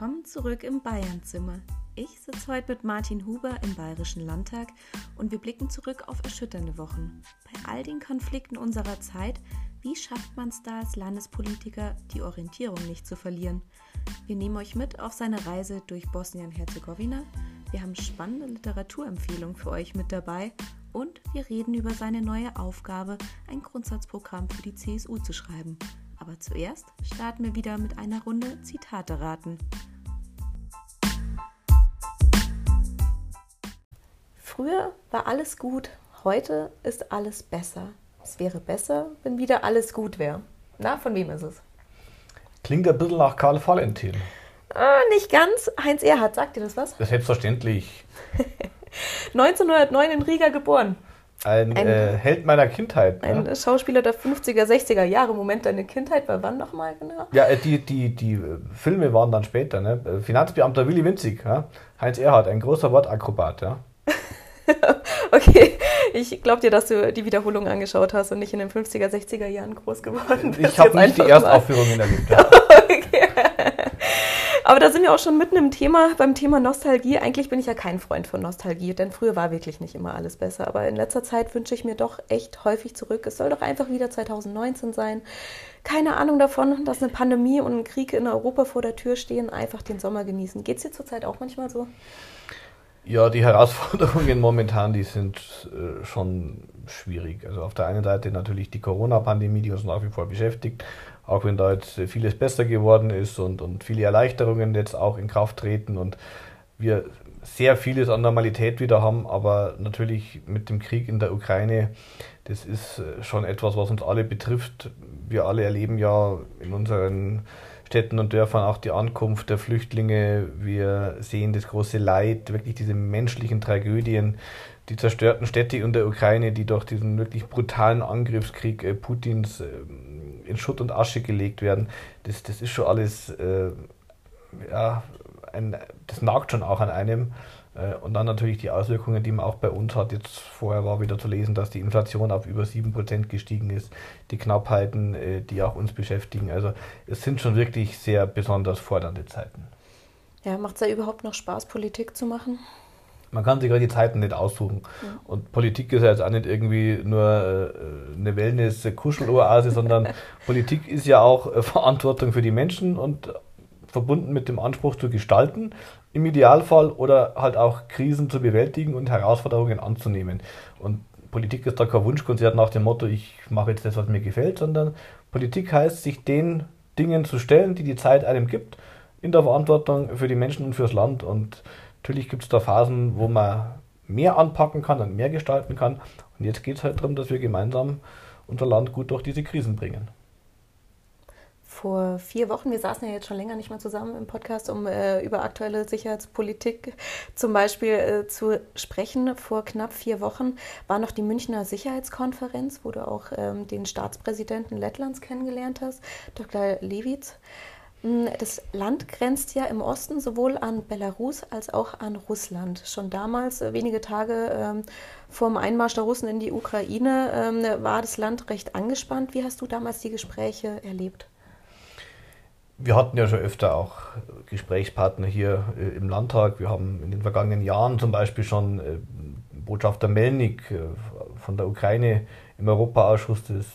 Willkommen zurück im Bayernzimmer. Ich sitze heute mit Martin Huber im Bayerischen Landtag und wir blicken zurück auf erschütternde Wochen. Bei all den Konflikten unserer Zeit, wie schafft man es da als Landespolitiker, die Orientierung nicht zu verlieren? Wir nehmen euch mit auf seine Reise durch Bosnien-Herzegowina. Wir haben spannende Literaturempfehlungen für euch mit dabei und wir reden über seine neue Aufgabe, ein Grundsatzprogramm für die CSU zu schreiben. Aber zuerst starten wir wieder mit einer Runde Zitate raten. Früher war alles gut, heute ist alles besser. Es wäre besser, wenn wieder alles gut wäre. Na, von wem ist es? Klingt ein bisschen nach Karl Valentin. Ah, nicht ganz. Heinz Erhardt, sagt dir das was? Das selbstverständlich. 1909 in Riga geboren. Ein, ein äh, Held meiner Kindheit. Ein ne? Schauspieler der 50er, 60er Jahre. Moment, deine Kindheit war wann nochmal genau? Ja, äh, die, die, die äh, Filme waren dann später. Ne? Äh, Finanzbeamter Willy Winzig, ja? Heinz Erhardt, ein großer Wortakrobat. Ja? okay, ich glaube dir, dass du die Wiederholung angeschaut hast und nicht in den 50er, 60er Jahren groß geworden bist. Ich habe nicht die Erstaufführungen erlebt. Ja. okay. Aber da sind wir auch schon mitten im Thema, beim Thema Nostalgie. Eigentlich bin ich ja kein Freund von Nostalgie, denn früher war wirklich nicht immer alles besser. Aber in letzter Zeit wünsche ich mir doch echt häufig zurück. Es soll doch einfach wieder 2019 sein. Keine Ahnung davon, dass eine Pandemie und ein Krieg in Europa vor der Tür stehen. Einfach den Sommer genießen. Geht es dir zurzeit auch manchmal so? Ja, die Herausforderungen momentan, die sind äh, schon schwierig. Also auf der einen Seite natürlich die Corona-Pandemie, die uns nach wie vor beschäftigt auch wenn da jetzt vieles besser geworden ist und, und viele Erleichterungen jetzt auch in Kraft treten und wir sehr vieles an Normalität wieder haben, aber natürlich mit dem Krieg in der Ukraine, das ist äh, schon etwas, was uns alle betrifft. Wir alle erleben ja in unseren Städten und Dörfern auch die Ankunft der Flüchtlinge. Wir sehen das große Leid, wirklich diese menschlichen Tragödien, die zerstörten Städte in der Ukraine, die durch diesen wirklich brutalen Angriffskrieg äh, Putins ähm, in Schutt und Asche gelegt werden, das, das ist schon alles, äh, ja, ein, das nagt schon auch an einem. Äh, und dann natürlich die Auswirkungen, die man auch bei uns hat. Jetzt vorher war wieder zu lesen, dass die Inflation auf über 7% gestiegen ist, die Knappheiten, äh, die auch uns beschäftigen. Also es sind schon wirklich sehr besonders fordernde Zeiten. Ja, macht es da überhaupt noch Spaß, Politik zu machen? man kann sich gerade die Zeiten nicht aussuchen. Ja. Und Politik ist ja jetzt auch nicht irgendwie nur äh, eine Wellness-Kuscheloase, sondern Politik ist ja auch Verantwortung für die Menschen und verbunden mit dem Anspruch zu gestalten, im Idealfall oder halt auch Krisen zu bewältigen und Herausforderungen anzunehmen. Und Politik ist da kein Wunschkonzert nach dem Motto, ich mache jetzt das, was mir gefällt, sondern Politik heißt, sich den Dingen zu stellen, die die Zeit einem gibt, in der Verantwortung für die Menschen und fürs Land. Und Natürlich gibt es da Phasen, wo man mehr anpacken kann und mehr gestalten kann. Und jetzt geht es halt darum, dass wir gemeinsam unser Land gut durch diese Krisen bringen. Vor vier Wochen, wir saßen ja jetzt schon länger nicht mehr zusammen im Podcast, um äh, über aktuelle Sicherheitspolitik zum Beispiel äh, zu sprechen. Vor knapp vier Wochen war noch die Münchner Sicherheitskonferenz, wo du auch ähm, den Staatspräsidenten Lettlands kennengelernt hast, Dr. Lewitz. Hm, das Land grenzt ja im Osten sowohl an Belarus als auch an Russland. Schon damals, äh, wenige Tage ähm, vor dem Einmarsch der Russen in die Ukraine, ähm, war das Land recht angespannt. Wie hast du damals die Gespräche erlebt? Wir hatten ja schon öfter auch Gesprächspartner hier äh, im Landtag. Wir haben in den vergangenen Jahren zum Beispiel schon äh, Botschafter Melnik äh, von der Ukraine im Europaausschuss des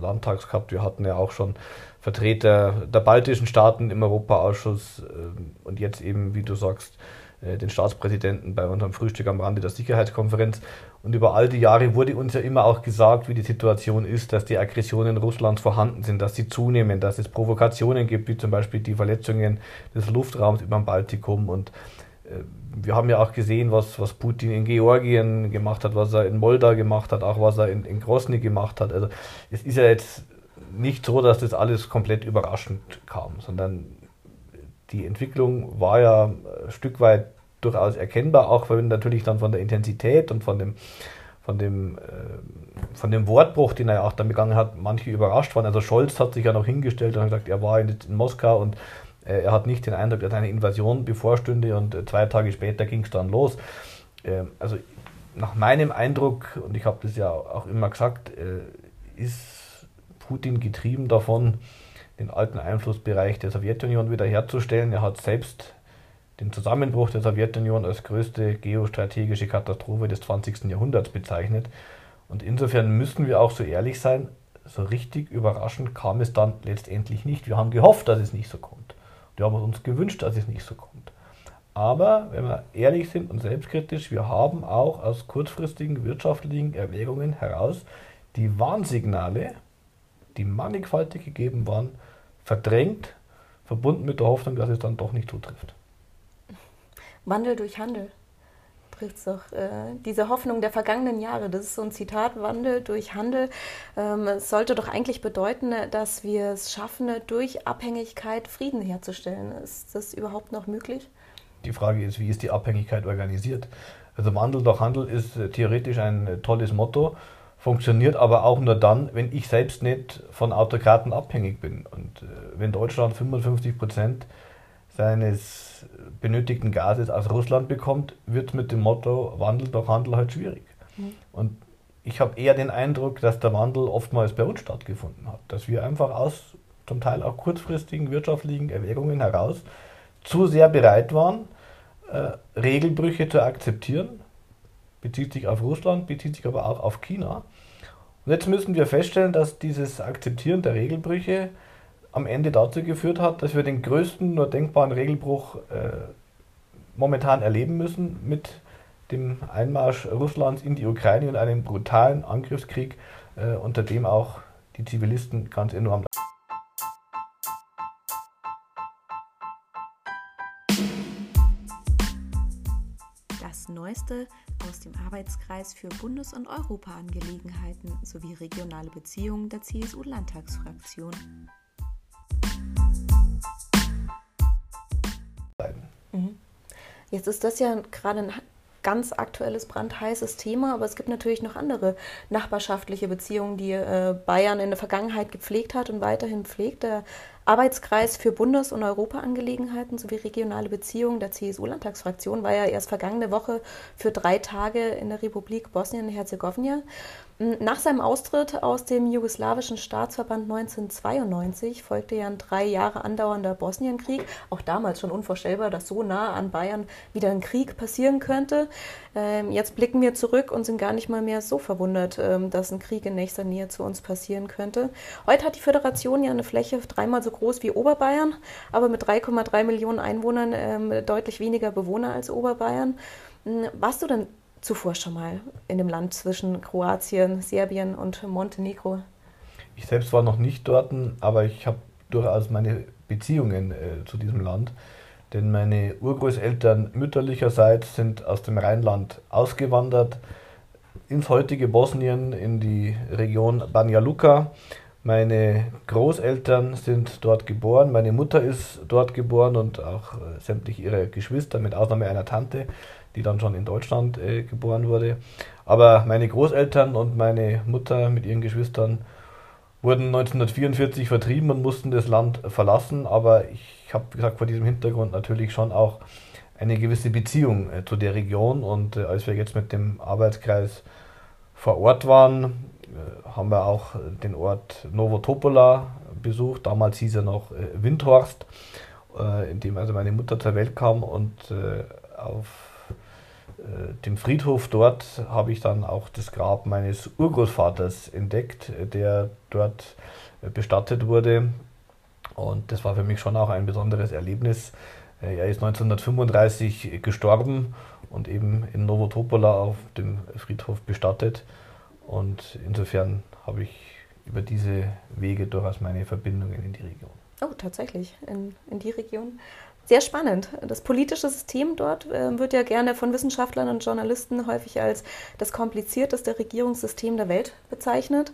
Landtags gehabt. Wir hatten ja auch schon Vertreter der baltischen Staaten im Europaausschuss äh, und jetzt eben, wie du sagst, äh, den Staatspräsidenten bei unserem Frühstück am Rande der Sicherheitskonferenz. Und über all die Jahre wurde uns ja immer auch gesagt, wie die Situation ist, dass die Aggressionen Russlands vorhanden sind, dass sie zunehmen, dass es Provokationen gibt, wie zum Beispiel die Verletzungen des Luftraums über dem Baltikum. Und äh, wir haben ja auch gesehen, was, was Putin in Georgien gemacht hat, was er in Moldau gemacht hat, auch was er in, in Grosny gemacht hat. Also es ist ja jetzt nicht so, dass das alles komplett überraschend kam, sondern die Entwicklung war ja ein Stück weit durchaus erkennbar, auch wenn natürlich dann von der Intensität und von dem, von dem, äh, von dem Wortbruch, den er auch dann begangen hat, manche überrascht waren. Also Scholz hat sich ja noch hingestellt und hat gesagt, er war in, in Moskau und äh, er hat nicht den Eindruck, dass eine Invasion bevorstünde und äh, zwei Tage später ging es dann los. Ähm, also nach meinem Eindruck, und ich habe das ja auch immer gesagt, ist Putin getrieben davon, den alten Einflussbereich der Sowjetunion wiederherzustellen. Er hat selbst den Zusammenbruch der Sowjetunion als größte geostrategische Katastrophe des 20. Jahrhunderts bezeichnet. Und insofern müssen wir auch so ehrlich sein, so richtig überraschend kam es dann letztendlich nicht. Wir haben gehofft, dass es nicht so kommt. Wir haben uns gewünscht, dass es nicht so kommt. Aber wenn wir ehrlich sind und selbstkritisch, wir haben auch aus kurzfristigen wirtschaftlichen Erwägungen heraus die Warnsignale, die mannigfaltig gegeben waren, verdrängt, verbunden mit der Hoffnung, dass es dann doch nicht zutrifft. Wandel durch Handel trifft es doch. Äh, diese Hoffnung der vergangenen Jahre, das ist so ein Zitat, Wandel durch Handel. Ähm, es sollte doch eigentlich bedeuten, dass wir es schaffen, durch Abhängigkeit Frieden herzustellen. Ist das überhaupt noch möglich? Die Frage ist, wie ist die Abhängigkeit organisiert? Also Wandel durch Handel ist äh, theoretisch ein äh, tolles Motto, funktioniert aber auch nur dann, wenn ich selbst nicht von Autokraten abhängig bin. Und äh, wenn Deutschland 55 Prozent seines benötigten Gases aus Russland bekommt, wird mit dem Motto Wandel durch Handel halt schwierig. Mhm. Und ich habe eher den Eindruck, dass der Wandel oftmals bei uns stattgefunden hat. Dass wir einfach aus zum Teil auch kurzfristigen wirtschaftlichen Erwägungen heraus zu sehr bereit waren, äh, Regelbrüche zu akzeptieren. Bezieht sich auf Russland, bezieht sich aber auch auf China. Und jetzt müssen wir feststellen, dass dieses Akzeptieren der Regelbrüche am Ende dazu geführt hat, dass wir den größten nur denkbaren Regelbruch äh, momentan erleben müssen mit dem Einmarsch Russlands in die Ukraine und einem brutalen Angriffskrieg, äh, unter dem auch die Zivilisten ganz enorm Das Neueste aus dem Arbeitskreis für Bundes- und Europaangelegenheiten sowie regionale Beziehungen der CSU-Landtagsfraktion. Mhm. Jetzt ist das ja gerade ein ganz aktuelles, brandheißes Thema, aber es gibt natürlich noch andere nachbarschaftliche Beziehungen, die äh, Bayern in der Vergangenheit gepflegt hat und weiterhin pflegt. Der Arbeitskreis für Bundes- und Europaangelegenheiten sowie regionale Beziehungen der CSU-Landtagsfraktion war ja erst vergangene Woche für drei Tage in der Republik Bosnien-Herzegowina. Nach seinem Austritt aus dem jugoslawischen Staatsverband 1992 folgte ja ein drei Jahre andauernder Bosnienkrieg. Auch damals schon unvorstellbar, dass so nah an Bayern wieder ein Krieg passieren könnte. Ähm, jetzt blicken wir zurück und sind gar nicht mal mehr so verwundert, ähm, dass ein Krieg in nächster Nähe zu uns passieren könnte. Heute hat die Föderation ja eine Fläche dreimal so groß wie Oberbayern, aber mit 3,3 Millionen Einwohnern ähm, deutlich weniger Bewohner als Oberbayern. Hm, warst du denn zuvor schon mal in dem Land zwischen Kroatien, Serbien und Montenegro? Ich selbst war noch nicht dort, aber ich habe durchaus meine Beziehungen äh, zu diesem Land. Denn meine Urgroßeltern mütterlicherseits sind aus dem Rheinland ausgewandert ins heutige Bosnien, in die Region Banja Luka. Meine Großeltern sind dort geboren, meine Mutter ist dort geboren und auch äh, sämtliche ihre Geschwister, mit Ausnahme einer Tante, die dann schon in Deutschland äh, geboren wurde. Aber meine Großeltern und meine Mutter mit ihren Geschwistern wurden 1944 vertrieben und mussten das Land verlassen. Aber ich habe gesagt, vor diesem Hintergrund natürlich schon auch eine gewisse Beziehung äh, zu der Region. Und äh, als wir jetzt mit dem Arbeitskreis vor Ort waren, äh, haben wir auch den Ort Novotopola besucht. Damals hieß er noch äh, Windhorst, äh, in dem also meine Mutter zur Welt kam und äh, auf äh, dem Friedhof dort habe ich dann auch das Grab meines Urgroßvaters entdeckt, der dort äh, bestattet wurde. Und das war für mich schon auch ein besonderes Erlebnis. Äh, er ist 1935 gestorben und eben in Novotopola auf dem Friedhof bestattet. Und insofern habe ich über diese Wege durchaus meine Verbindungen in die Region. Oh, tatsächlich, in, in die Region sehr spannend. Das politische System dort äh, wird ja gerne von Wissenschaftlern und Journalisten häufig als das komplizierteste Regierungssystem der Welt bezeichnet.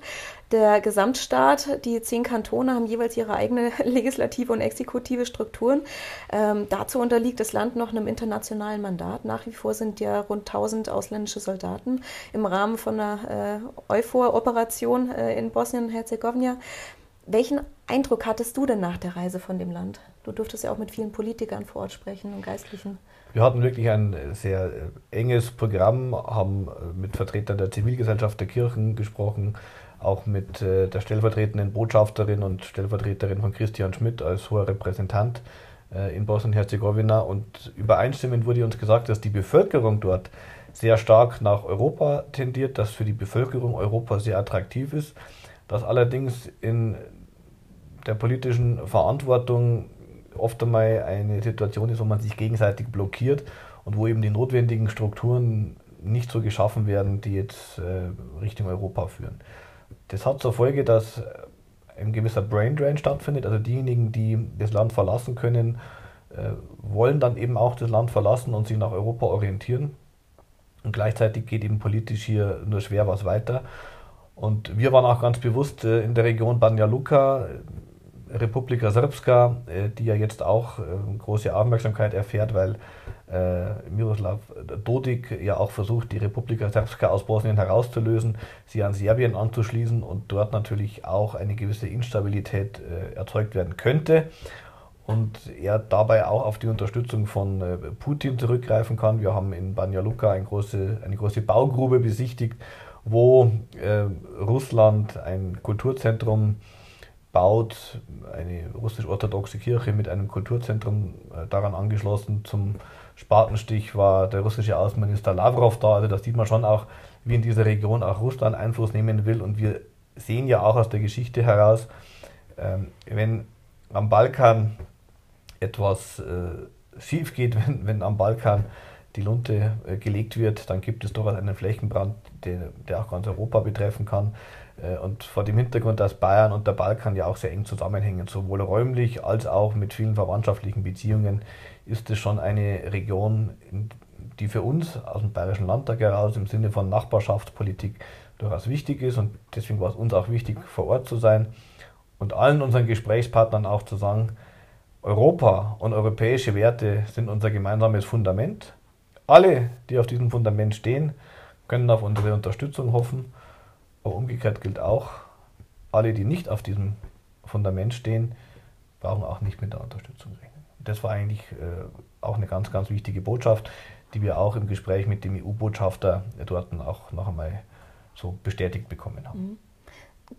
Der Gesamtstaat, die zehn Kantone haben jeweils ihre eigene legislative und exekutive Strukturen. Ähm, dazu unterliegt das Land noch einem internationalen Mandat. Nach wie vor sind ja rund 1000 ausländische Soldaten im Rahmen von einer äh, EUFOR-Operation äh, in Bosnien und Herzegowina. Welchen Eindruck hattest du denn nach der Reise von dem Land? Du durftest ja auch mit vielen Politikern vor Ort sprechen und Geistlichen. Wir hatten wirklich ein sehr äh, enges Programm, haben äh, mit Vertretern der Zivilgesellschaft der Kirchen gesprochen, auch mit äh, der stellvertretenden Botschafterin und Stellvertreterin von Christian Schmidt als hoher Repräsentant in Bosnien-Herzegowina. Und übereinstimmend wurde uns gesagt, dass die Bevölkerung dort sehr stark nach Europa tendiert, dass für die Bevölkerung Europa sehr attraktiv ist, dass allerdings in der politischen Verantwortung oft einmal eine Situation ist, wo man sich gegenseitig blockiert und wo eben die notwendigen Strukturen nicht so geschaffen werden, die jetzt äh, Richtung Europa führen. Das hat zur Folge, dass ein gewisser Brain Drain stattfindet. Also diejenigen, die das Land verlassen können, äh, wollen dann eben auch das Land verlassen und sich nach Europa orientieren. Und gleichzeitig geht eben politisch hier nur schwer was weiter. Und wir waren auch ganz bewusst äh, in der Region Banja Luka, Republika Srpska, äh, die ja jetzt auch äh, große Aufmerksamkeit erfährt, weil äh, Miroslav Dodik ja auch versucht, die Republika Srpska aus Bosnien herauszulösen, sie an Serbien anzuschließen und dort natürlich auch eine gewisse Instabilität erzeugt werden könnte. Und er dabei auch auf die Unterstützung von Putin zurückgreifen kann. Wir haben in Banja Luka eine große, eine große Baugrube besichtigt, wo Russland ein Kulturzentrum baut, eine russisch-orthodoxe Kirche mit einem Kulturzentrum äh, daran angeschlossen. Zum Spatenstich war der russische Außenminister Lavrov da. Also das sieht man schon auch, wie in dieser Region auch Russland Einfluss nehmen will. Und wir sehen ja auch aus der Geschichte heraus, ähm, wenn am Balkan etwas äh, schief geht, wenn, wenn am Balkan die Lunte äh, gelegt wird, dann gibt es durchaus einen Flächenbrand, der, der auch ganz Europa betreffen kann. Äh, und vor dem Hintergrund, dass Bayern und der Balkan ja auch sehr eng zusammenhängen, sowohl räumlich als auch mit vielen verwandtschaftlichen Beziehungen, ist es schon eine Region, die für uns aus dem Bayerischen Landtag heraus im Sinne von Nachbarschaftspolitik durchaus wichtig ist. Und deswegen war es uns auch wichtig, vor Ort zu sein und allen unseren Gesprächspartnern auch zu sagen, Europa und europäische Werte sind unser gemeinsames Fundament. Alle, die auf diesem Fundament stehen, können auf unsere Unterstützung hoffen. Aber umgekehrt gilt auch, alle, die nicht auf diesem Fundament stehen, brauchen auch nicht mit der Unterstützung rechnen. Das war eigentlich äh, auch eine ganz, ganz wichtige Botschaft, die wir auch im Gespräch mit dem EU-Botschafter dort auch noch einmal so bestätigt bekommen haben. Mhm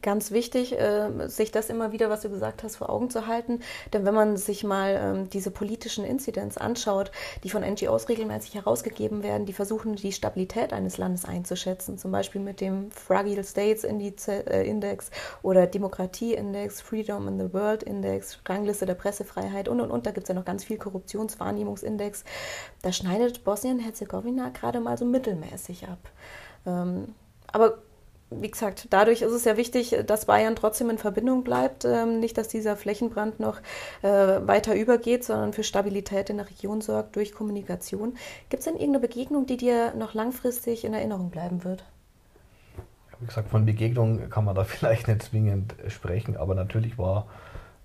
ganz wichtig, äh, sich das immer wieder, was du gesagt hast, vor Augen zu halten. Denn wenn man sich mal ähm, diese politischen Inzidenz anschaut, die von NGOs regelmäßig herausgegeben werden, die versuchen, die Stabilität eines Landes einzuschätzen, zum Beispiel mit dem Fragile States äh, Index oder Demokratie Index, Freedom in the World Index, Rangliste der Pressefreiheit und und und. Da gibt es ja noch ganz viel Korruptionswahrnehmungsindex. Da schneidet Bosnien-Herzegowina gerade mal so mittelmäßig ab. Ähm, aber wie gesagt, dadurch ist es ja wichtig, dass Bayern trotzdem in Verbindung bleibt. Ähm, nicht, dass dieser Flächenbrand noch äh, weiter übergeht, sondern für Stabilität in der Region sorgt durch Kommunikation. Gibt es denn irgendeine Begegnung, die dir noch langfristig in Erinnerung bleiben wird? Wie gesagt, von Begegnung kann man da vielleicht nicht zwingend sprechen, aber natürlich war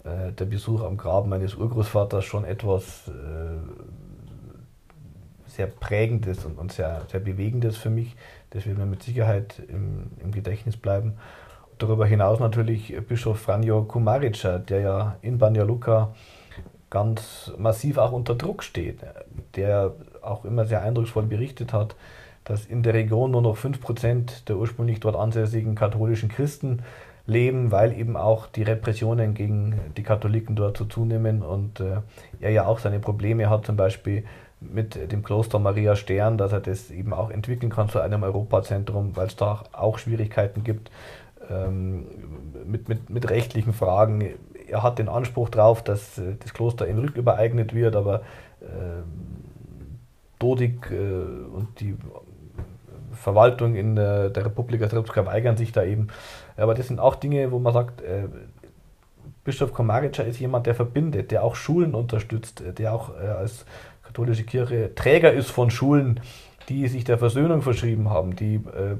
äh, der Besuch am Grab meines Urgroßvaters schon etwas äh, sehr Prägendes und, und sehr, sehr Bewegendes für mich das wird mir mit Sicherheit im, im Gedächtnis bleiben. Darüber hinaus natürlich Bischof Franjo Kumarica, der ja in Banja Luka ganz massiv auch unter Druck steht, der auch immer sehr eindrucksvoll berichtet hat, dass in der Region nur noch 5% der ursprünglich dort ansässigen katholischen Christen leben, weil eben auch die Repressionen gegen die Katholiken dort so zunehmen und äh, er ja auch seine Probleme hat, zum Beispiel mit dem Kloster Maria Stern, dass er das eben auch entwickeln kann zu einem Europazentrum, weil es da auch Schwierigkeiten gibt ähm, mit, mit, mit rechtlichen Fragen. Er hat den Anspruch darauf, dass äh, das Kloster in rückübereignet wird, aber äh, Dodik äh, und die Verwaltung in der, der Republika Srpska weigern sich da eben. Aber das sind auch Dinge, wo man sagt, äh, Bischof Komarica ist jemand, der verbindet, der auch Schulen unterstützt, der auch äh, als katholische Kirche Träger ist von Schulen, die sich der Versöhnung verschrieben haben, die äh,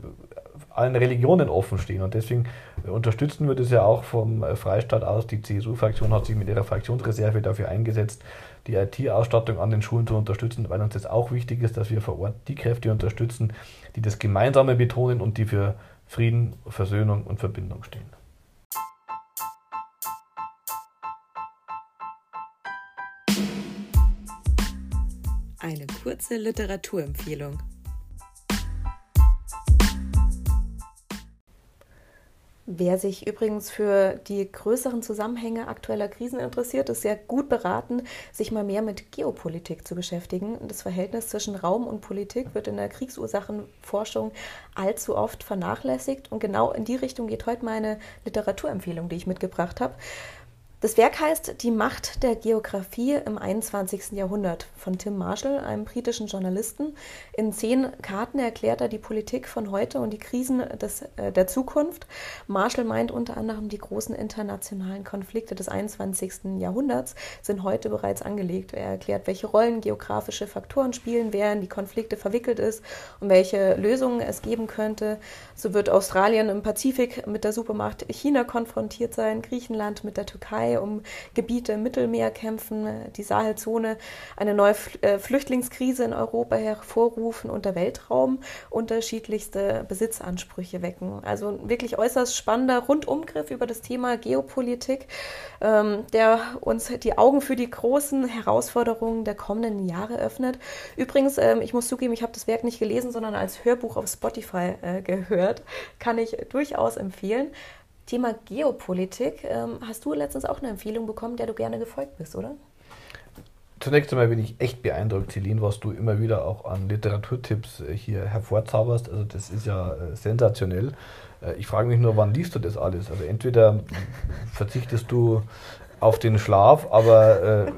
allen Religionen offen stehen. Und deswegen unterstützen wir das ja auch vom äh, Freistaat aus. Die CSU-Fraktion hat sich mit ihrer Fraktionsreserve dafür eingesetzt, die IT-Ausstattung an den Schulen zu unterstützen, weil uns das auch wichtig ist, dass wir vor Ort die Kräfte unterstützen, die das Gemeinsame betonen und die für Frieden, Versöhnung und Verbindung stehen. Kurze Literaturempfehlung. Wer sich übrigens für die größeren Zusammenhänge aktueller Krisen interessiert, ist sehr gut beraten, sich mal mehr mit Geopolitik zu beschäftigen. Das Verhältnis zwischen Raum und Politik wird in der Kriegsursachenforschung allzu oft vernachlässigt. Und genau in die Richtung geht heute meine Literaturempfehlung, die ich mitgebracht habe. Das Werk heißt Die Macht der Geographie im 21. Jahrhundert von Tim Marshall, einem britischen Journalisten. In zehn Karten erklärt er die Politik von heute und die Krisen des, äh, der Zukunft. Marshall meint unter anderem, die großen internationalen Konflikte des 21. Jahrhunderts sind heute bereits angelegt. Er erklärt, welche Rollen geografische Faktoren spielen, wer in die Konflikte verwickelt ist und welche Lösungen es geben könnte. So wird Australien im Pazifik mit der Supermacht China konfrontiert sein, Griechenland mit der Türkei um Gebiete im Mittelmeer kämpfen, die Sahelzone eine neue äh, Flüchtlingskrise in Europa hervorrufen und der Weltraum unterschiedlichste Besitzansprüche wecken. Also wirklich äußerst spannender Rundumgriff über das Thema Geopolitik, ähm, der uns die Augen für die großen Herausforderungen der kommenden Jahre öffnet. Übrigens, ähm, ich muss zugeben, ich habe das Werk nicht gelesen, sondern als Hörbuch auf Spotify äh, gehört. Kann ich durchaus empfehlen. Thema Geopolitik. Ähm, hast du letztens auch eine Empfehlung bekommen, der du gerne gefolgt bist, oder? Zunächst einmal bin ich echt beeindruckt, Celine, was du immer wieder auch an Literaturtipps äh, hier hervorzauberst. Also das ist ja äh, sensationell. Äh, ich frage mich nur, wann liest du das alles? Also entweder verzichtest du auf den Schlaf, aber äh,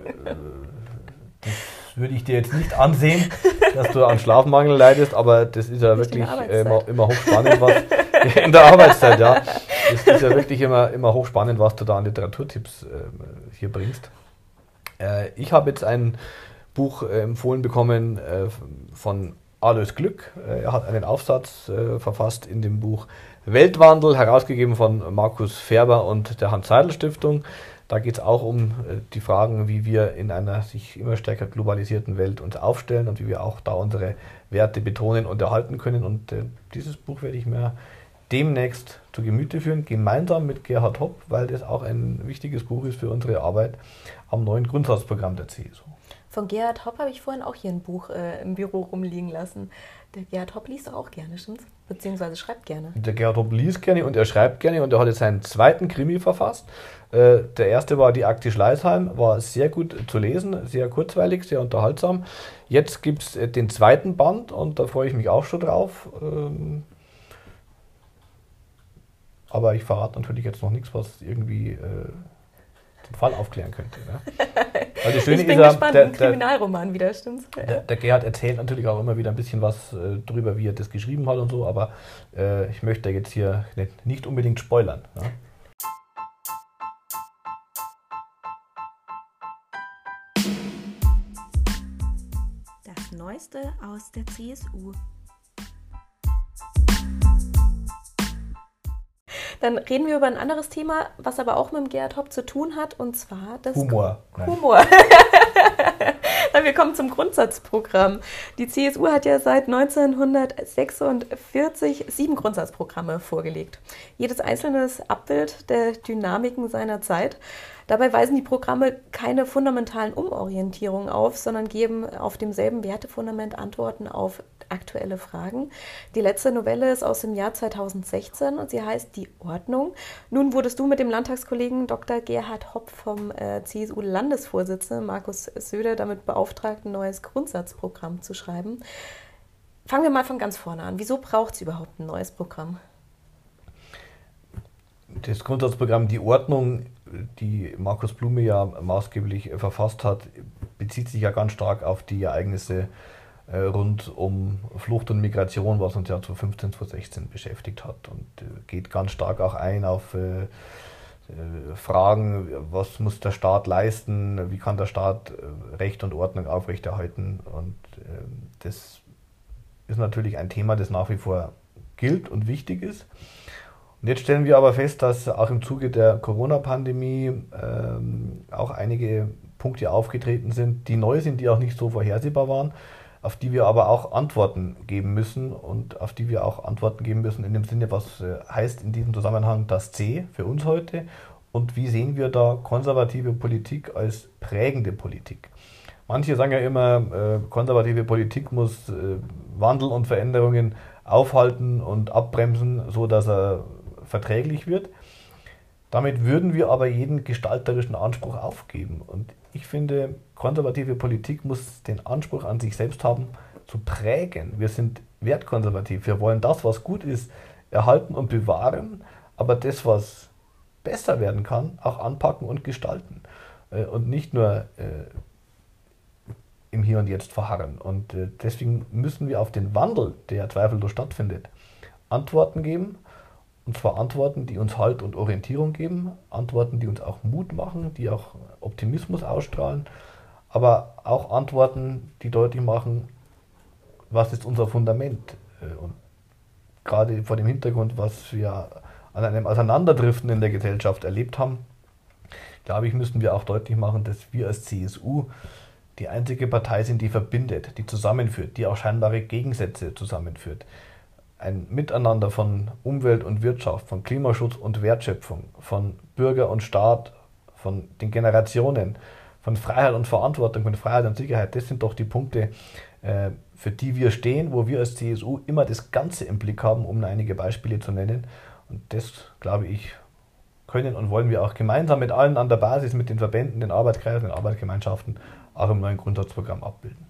das würde ich dir jetzt nicht ansehen, dass du an Schlafmangel leidest, aber das ist ja nicht wirklich immer, immer hochspannend, was in der Arbeitszeit, ja. Es ist ja wirklich immer, immer hochspannend, was du da an Literaturtipps äh, hier bringst. Äh, ich habe jetzt ein Buch äh, empfohlen bekommen äh, von Alois Glück. Äh, er hat einen Aufsatz äh, verfasst in dem Buch Weltwandel, herausgegeben von Markus Färber und der Hans-Seidel-Stiftung. Da geht es auch um die Fragen, wie wir in einer sich immer stärker globalisierten Welt uns aufstellen und wie wir auch da unsere Werte betonen und erhalten können. Und dieses Buch werde ich mir demnächst zu Gemüte führen, gemeinsam mit Gerhard Hopp, weil das auch ein wichtiges Buch ist für unsere Arbeit am neuen Grundsatzprogramm der CSU. Von Gerhard Hopp habe ich vorhin auch hier ein Buch äh, im Büro rumliegen lassen. Der Gerhard Hopp liest auch gerne, stimmt's? Beziehungsweise schreibt gerne. Der Gerhard Hopp liest gerne und er schreibt gerne und er hat jetzt seinen zweiten Krimi verfasst. Äh, der erste war Die Akte Schleißheim, war sehr gut zu lesen, sehr kurzweilig, sehr unterhaltsam. Jetzt gibt es äh, den zweiten Band und da freue ich mich auch schon drauf. Ähm, aber ich verrate natürlich jetzt noch nichts, was irgendwie äh, den Fall aufklären könnte. Ne? Weil das Schöne ich bin ist gespannt, der, der, Kriminalroman wieder, stimmt's? Der, der, Gerhard erzählt natürlich auch immer wieder ein bisschen was äh, drüber, wie er das geschrieben hat und so, aber äh, ich möchte jetzt hier nicht, nicht unbedingt spoilern. Ja? Das Neueste aus der CSU. Dann reden wir über ein anderes Thema, was aber auch mit dem Gerhard Hopp zu tun hat, und zwar das Humor. Humor. wir kommen zum Grundsatzprogramm. Die CSU hat ja seit 1946 sieben Grundsatzprogramme vorgelegt. Jedes einzelne ist Abbild der Dynamiken seiner Zeit. Dabei weisen die Programme keine fundamentalen Umorientierungen auf, sondern geben auf demselben Wertefundament Antworten auf aktuelle Fragen. Die letzte Novelle ist aus dem Jahr 2016 und sie heißt Die Ordnung. Nun wurdest du mit dem Landtagskollegen Dr. Gerhard Hopp vom äh, CSU-Landesvorsitzenden Markus Söder damit beauftragt, ein neues Grundsatzprogramm zu schreiben. Fangen wir mal von ganz vorne an. Wieso braucht es überhaupt ein neues Programm? Das Grundsatzprogramm Die Ordnung die Markus Blume ja maßgeblich verfasst hat, bezieht sich ja ganz stark auf die Ereignisse rund um Flucht und Migration, was uns ja 2015, 2016 beschäftigt hat. Und äh, geht ganz stark auch ein auf äh, Fragen, was muss der Staat leisten, wie kann der Staat Recht und Ordnung aufrechterhalten? Und das ist natürlich ein Thema, das nach wie vor gilt und wichtig ist. Und jetzt stellen wir aber fest, dass auch im Zuge der Corona-Pandemie ähm, auch einige Punkte aufgetreten sind, die neu sind, die auch nicht so vorhersehbar waren, auf die wir aber auch Antworten geben müssen und auf die wir auch Antworten geben müssen in dem Sinne, was äh, heißt in diesem Zusammenhang das C für uns heute und wie sehen wir da konservative Politik als prägende Politik. Manche sagen ja immer, äh, konservative Politik muss äh, Wandel und Veränderungen aufhalten und abbremsen, so dass er verträglich wird. Damit würden wir aber jeden gestalterischen Anspruch aufgeben. Und ich finde, konservative Politik muss den Anspruch an sich selbst haben, zu prägen. Wir sind wertkonservativ. Wir wollen das, was gut ist, erhalten und bewahren, aber das, was besser werden kann, auch anpacken und gestalten. Äh, und nicht nur äh, im Hier und Jetzt verharren. Und äh, deswegen müssen wir auf den Wandel, der zweifellos stattfindet, Antworten geben. Und zwar Antworten, die uns Halt und Orientierung geben, Antworten, die uns auch Mut machen, die auch Optimismus ausstrahlen, aber auch Antworten, die deutlich machen, was ist unser Fundament. Und gerade vor dem Hintergrund, was wir an einem Auseinanderdriften in der Gesellschaft erlebt haben, glaube ich, müssen wir auch deutlich machen, dass wir als CSU die einzige Partei sind, die verbindet, die zusammenführt, die auch scheinbare Gegensätze zusammenführt. Ein Miteinander von Umwelt und Wirtschaft, von Klimaschutz und Wertschöpfung, von Bürger und Staat, von den Generationen, von Freiheit und Verantwortung, von Freiheit und Sicherheit, das sind doch die Punkte, äh, für die wir stehen, wo wir als CSU immer das Ganze im Blick haben, um einige Beispiele zu nennen. Und das, glaube ich, können und wollen wir auch gemeinsam mit allen an der Basis, mit den Verbänden, den Arbeitskreisen, den Arbeitsgemeinschaften auch im neuen Grundsatzprogramm abbilden.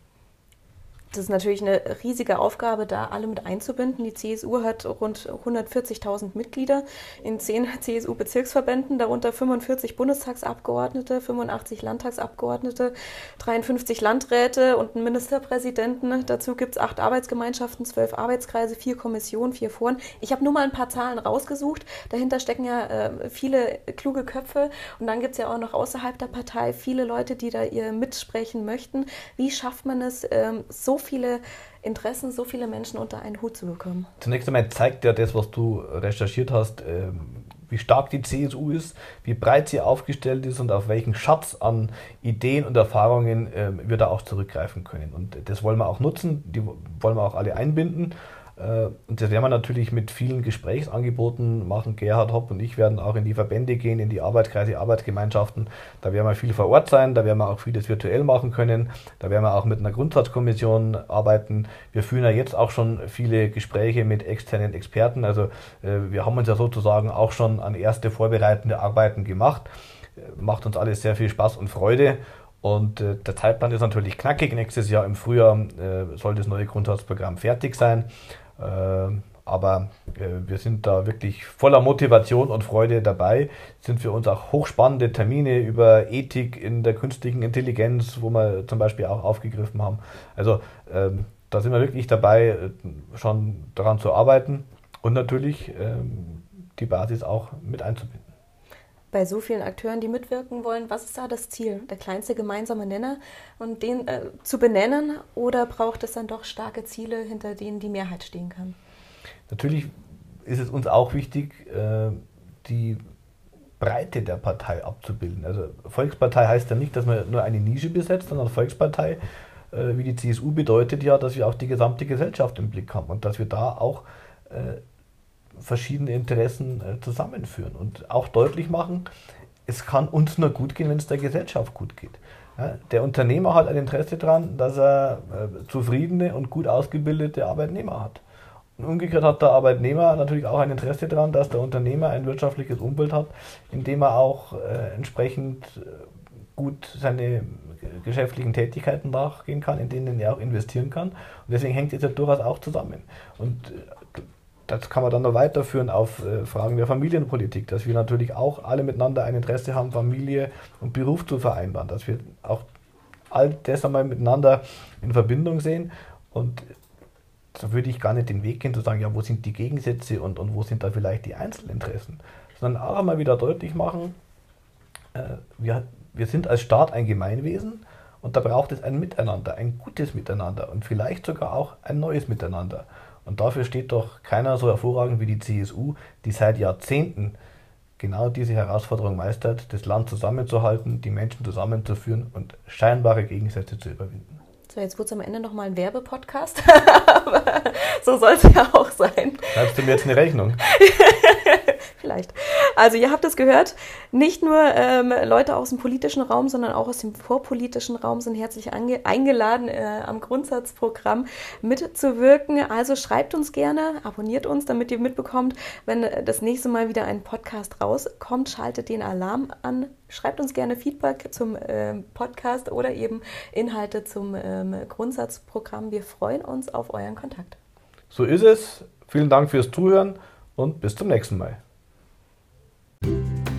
Das ist natürlich eine riesige Aufgabe, da alle mit einzubinden. Die CSU hat rund 140.000 Mitglieder in zehn CSU-Bezirksverbänden, darunter 45 Bundestagsabgeordnete, 85 Landtagsabgeordnete, 53 Landräte und einen Ministerpräsidenten. Dazu gibt es acht Arbeitsgemeinschaften, zwölf Arbeitskreise, vier Kommissionen, vier Foren. Ich habe nur mal ein paar Zahlen rausgesucht. Dahinter stecken ja äh, viele kluge Köpfe und dann gibt es ja auch noch außerhalb der Partei viele Leute, die da ihr mitsprechen möchten. Wie schafft man es, ähm, so viele Interessen, so viele Menschen unter einen Hut zu bekommen. Zunächst einmal zeigt ja das, was du recherchiert hast, ähm, wie stark die CSU ist, wie breit sie aufgestellt ist und auf welchen Schatz an Ideen und Erfahrungen ähm, wir da auch zurückgreifen können. Und das wollen wir auch nutzen, die wollen wir auch alle einbinden. Äh, und das werden wir natürlich mit vielen Gesprächsangeboten machen. Gerhard Hopp und ich werden auch in die Verbände gehen, in die Arbeitskreise, Arbeitsgemeinschaften. Da werden wir viel vor Ort sein, da werden wir auch vieles virtuell machen können. Da werden wir auch mit einer Grundsatzkommission arbeiten. Wir führen ja jetzt auch schon viele Gespräche mit externen Experten. Also äh, wir haben uns ja sozusagen auch schon an erste vorbereitende Arbeiten gemacht. Äh, macht uns alles sehr viel Spaß und Freude. Und der Zeitplan ist natürlich knackig. Nächstes Jahr im Frühjahr soll das neue Grundsatzprogramm fertig sein. Ähm, aber äh, wir sind da wirklich voller Motivation und Freude dabei. Sind für uns auch hochspannende Termine über Ethik in der künstlichen Intelligenz, wo wir zum Beispiel auch aufgegriffen haben. Also ähm, da sind wir wirklich dabei, äh, schon daran zu arbeiten und natürlich ähm, die Basis auch mit einzubinden. Bei so vielen Akteuren, die mitwirken wollen, was ist da das Ziel? Der kleinste gemeinsame Nenner und den äh, zu benennen oder braucht es dann doch starke Ziele, hinter denen die Mehrheit stehen kann? Natürlich ist es uns auch wichtig, äh, die Breite der Partei abzubilden. Also Volkspartei heißt ja nicht, dass man nur eine Nische besetzt, sondern Volkspartei, äh, wie die CSU, bedeutet ja, dass wir auch die gesamte Gesellschaft im Blick haben und dass wir da auch äh, verschiedene Interessen äh, zusammenführen und auch deutlich machen, es kann uns nur gut gehen, wenn es der Gesellschaft gut geht. Ja, der Unternehmer hat ein Interesse daran, dass er äh, zufriedene und gut ausgebildete Arbeitnehmer hat. Und umgekehrt hat der Arbeitnehmer natürlich auch ein Interesse daran, dass der Unternehmer ein wirtschaftliches Umfeld hat, in dem er auch äh, entsprechend äh, gut seine geschäftlichen Tätigkeiten nachgehen kann, in denen er auch investieren kann. Und deswegen hängt es ja durchaus auch zusammen. Und äh, das kann man dann noch weiterführen auf äh, Fragen der Familienpolitik, dass wir natürlich auch alle miteinander ein Interesse haben, Familie und Beruf zu vereinbaren, dass wir auch all das einmal miteinander in Verbindung sehen. Und da würde ich gar nicht den Weg gehen zu sagen, ja, wo sind die Gegensätze und, und wo sind da vielleicht die Einzelinteressen, sondern auch einmal wieder deutlich machen, äh, wir, wir sind als Staat ein Gemeinwesen und da braucht es ein Miteinander, ein gutes Miteinander und vielleicht sogar auch ein neues Miteinander. Und dafür steht doch keiner so hervorragend wie die CSU, die seit Jahrzehnten genau diese Herausforderung meistert, das Land zusammenzuhalten, die Menschen zusammenzuführen und scheinbare Gegensätze zu überwinden. So, jetzt wird es am Ende nochmal ein Werbepodcast, aber so soll es ja auch sein. Schreibst du mir jetzt eine Rechnung? Vielleicht. Also ihr habt es gehört, nicht nur ähm, Leute aus dem politischen Raum, sondern auch aus dem vorpolitischen Raum sind herzlich eingeladen, äh, am Grundsatzprogramm mitzuwirken. Also schreibt uns gerne, abonniert uns, damit ihr mitbekommt, wenn das nächste Mal wieder ein Podcast rauskommt. Schaltet den Alarm an. Schreibt uns gerne Feedback zum ähm, Podcast oder eben Inhalte zum ähm, Grundsatzprogramm. Wir freuen uns auf euren Kontakt. So ist es. Vielen Dank fürs Zuhören und bis zum nächsten Mal. Música